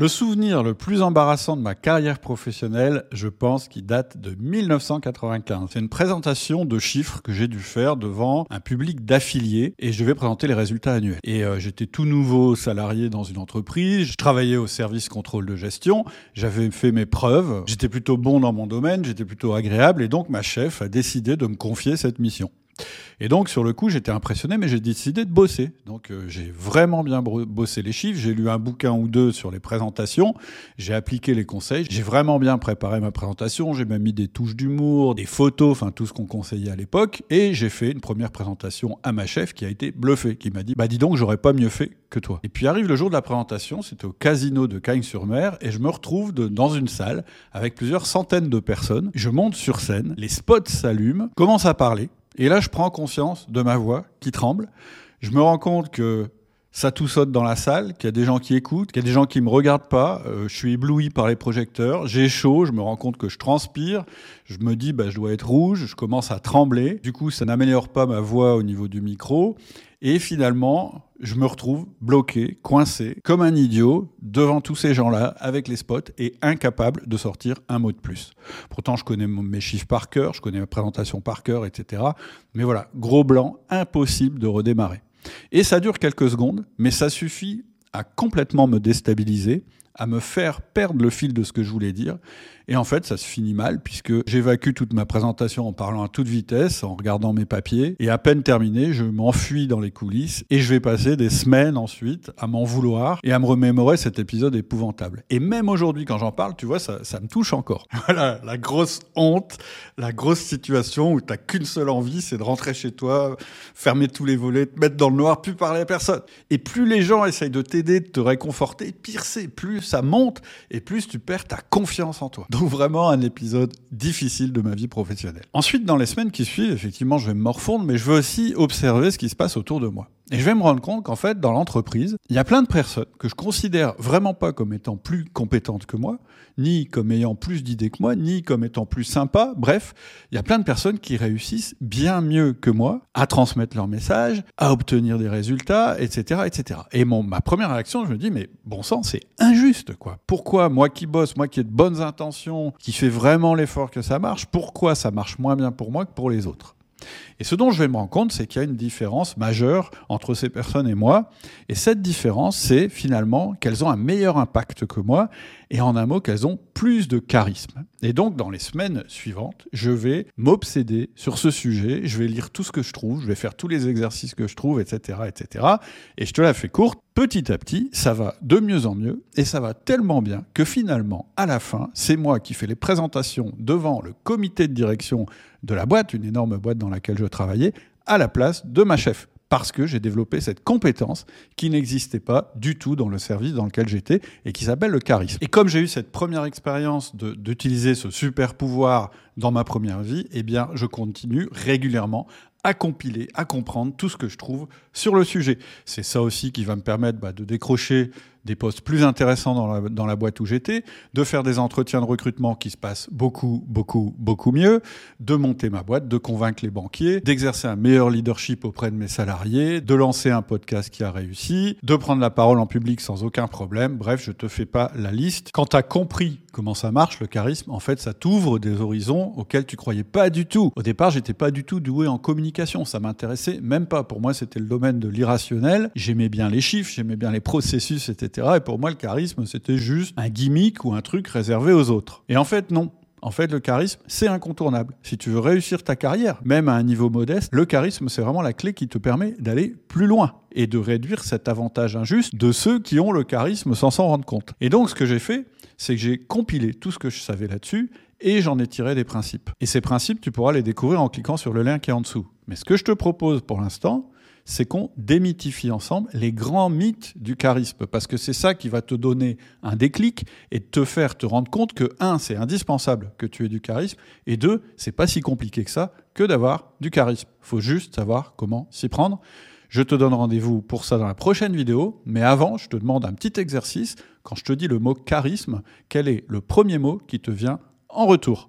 Le souvenir le plus embarrassant de ma carrière professionnelle, je pense qu'il date de 1995. C'est une présentation de chiffres que j'ai dû faire devant un public d'affiliés et je vais présenter les résultats annuels. Et euh, j'étais tout nouveau salarié dans une entreprise, je travaillais au service contrôle de gestion, j'avais fait mes preuves, j'étais plutôt bon dans mon domaine, j'étais plutôt agréable et donc ma chef a décidé de me confier cette mission. Et donc, sur le coup, j'étais impressionné, mais j'ai décidé de bosser. Donc, euh, j'ai vraiment bien bossé les chiffres. J'ai lu un bouquin ou deux sur les présentations. J'ai appliqué les conseils. J'ai vraiment bien préparé ma présentation. J'ai même mis des touches d'humour, des photos, enfin, tout ce qu'on conseillait à l'époque. Et j'ai fait une première présentation à ma chef qui a été bluffée, qui m'a dit, bah, dis donc, j'aurais pas mieux fait que toi. Et puis arrive le jour de la présentation, c'était au casino de Cagnes-sur-Mer, et je me retrouve dans une salle avec plusieurs centaines de personnes. Je monte sur scène, les spots s'allument, commence à parler. Et là, je prends conscience de ma voix qui tremble. Je me rends compte que ça tout saute dans la salle, qu'il y a des gens qui écoutent, qu'il y a des gens qui me regardent pas. Euh, je suis ébloui par les projecteurs. J'ai chaud. Je me rends compte que je transpire. Je me dis, bah, je dois être rouge. Je commence à trembler. Du coup, ça n'améliore pas ma voix au niveau du micro. Et finalement, je me retrouve bloqué, coincé, comme un idiot, devant tous ces gens-là, avec les spots, et incapable de sortir un mot de plus. Pourtant, je connais mes chiffres par cœur, je connais ma présentation par cœur, etc. Mais voilà, gros blanc, impossible de redémarrer. Et ça dure quelques secondes, mais ça suffit à complètement me déstabiliser, à me faire perdre le fil de ce que je voulais dire. Et en fait, ça se finit mal puisque j'évacue toute ma présentation en parlant à toute vitesse, en regardant mes papiers. Et à peine terminé, je m'enfuis dans les coulisses et je vais passer des semaines ensuite à m'en vouloir et à me remémorer cet épisode épouvantable. Et même aujourd'hui, quand j'en parle, tu vois, ça, me touche encore. Voilà, la grosse honte, la grosse situation où t'as qu'une seule envie, c'est de rentrer chez toi, fermer tous les volets, te mettre dans le noir, plus parler à personne. Et plus les gens essayent de t'aider, de te réconforter, pire c'est, plus ça monte et plus tu perds ta confiance en toi. Donc vraiment un épisode difficile de ma vie professionnelle. Ensuite, dans les semaines qui suivent, effectivement, je vais me morfondre, mais je veux aussi observer ce qui se passe autour de moi. Et je vais me rendre compte qu'en fait, dans l'entreprise, il y a plein de personnes que je considère vraiment pas comme étant plus compétentes que moi, ni comme ayant plus d'idées que moi, ni comme étant plus sympas. Bref, il y a plein de personnes qui réussissent bien mieux que moi à transmettre leur message, à obtenir des résultats, etc., etc. Et mon, ma première réaction, je me dis, mais bon sang, c'est injuste, quoi. Pourquoi moi qui bosse, moi qui ai de bonnes intentions, qui fais vraiment l'effort que ça marche, pourquoi ça marche moins bien pour moi que pour les autres? Et ce dont je vais me rendre compte, c'est qu'il y a une différence majeure entre ces personnes et moi. Et cette différence, c'est finalement qu'elles ont un meilleur impact que moi, et en un mot, qu'elles ont plus de charisme. Et donc, dans les semaines suivantes, je vais m'obséder sur ce sujet, je vais lire tout ce que je trouve, je vais faire tous les exercices que je trouve, etc., etc. Et je te la fais courte, petit à petit, ça va de mieux en mieux, et ça va tellement bien que finalement, à la fin, c'est moi qui fais les présentations devant le comité de direction de la boîte, une énorme boîte dans laquelle je travaillais, à la place de ma chef parce que j'ai développé cette compétence qui n'existait pas du tout dans le service dans lequel j'étais et qui s'appelle le charisme. Et comme j'ai eu cette première expérience d'utiliser ce super pouvoir dans ma première vie, eh bien, je continue régulièrement à compiler, à comprendre tout ce que je trouve sur le sujet. C'est ça aussi qui va me permettre bah, de décrocher des postes plus intéressants dans la, dans la boîte où j'étais, de faire des entretiens de recrutement qui se passent beaucoup, beaucoup, beaucoup mieux, de monter ma boîte, de convaincre les banquiers, d'exercer un meilleur leadership auprès de mes salariés, de lancer un podcast qui a réussi, de prendre la parole en public sans aucun problème. Bref, je te fais pas la liste. Quand tu as compris comment ça marche, le charisme, en fait, ça t'ouvre des horizons auxquels tu croyais pas du tout. Au départ, j'étais pas du tout doué en communication. Ça m'intéressait même pas. Pour moi, c'était le domaine de l'irrationnel. J'aimais bien les chiffres, j'aimais bien les processus, Et pour moi, le charisme, c'était juste un gimmick ou un truc réservé aux autres. Et en fait, non. En fait, le charisme, c'est incontournable. Si tu veux réussir ta carrière, même à un niveau modeste, le charisme, c'est vraiment la clé qui te permet d'aller plus loin et de réduire cet avantage injuste de ceux qui ont le charisme sans s'en rendre compte. Et donc, ce que j'ai fait, c'est que j'ai compilé tout ce que je savais là-dessus et j'en ai tiré des principes. Et ces principes, tu pourras les découvrir en cliquant sur le lien qui est en dessous. Mais ce que je te propose pour l'instant, c'est qu'on démythifie ensemble les grands mythes du charisme, parce que c'est ça qui va te donner un déclic et te faire te rendre compte que, un, c'est indispensable que tu aies du charisme, et deux, c'est pas si compliqué que ça que d'avoir du charisme. Faut juste savoir comment s'y prendre. Je te donne rendez-vous pour ça dans la prochaine vidéo, mais avant, je te demande un petit exercice. Quand je te dis le mot charisme, quel est le premier mot qui te vient en retour?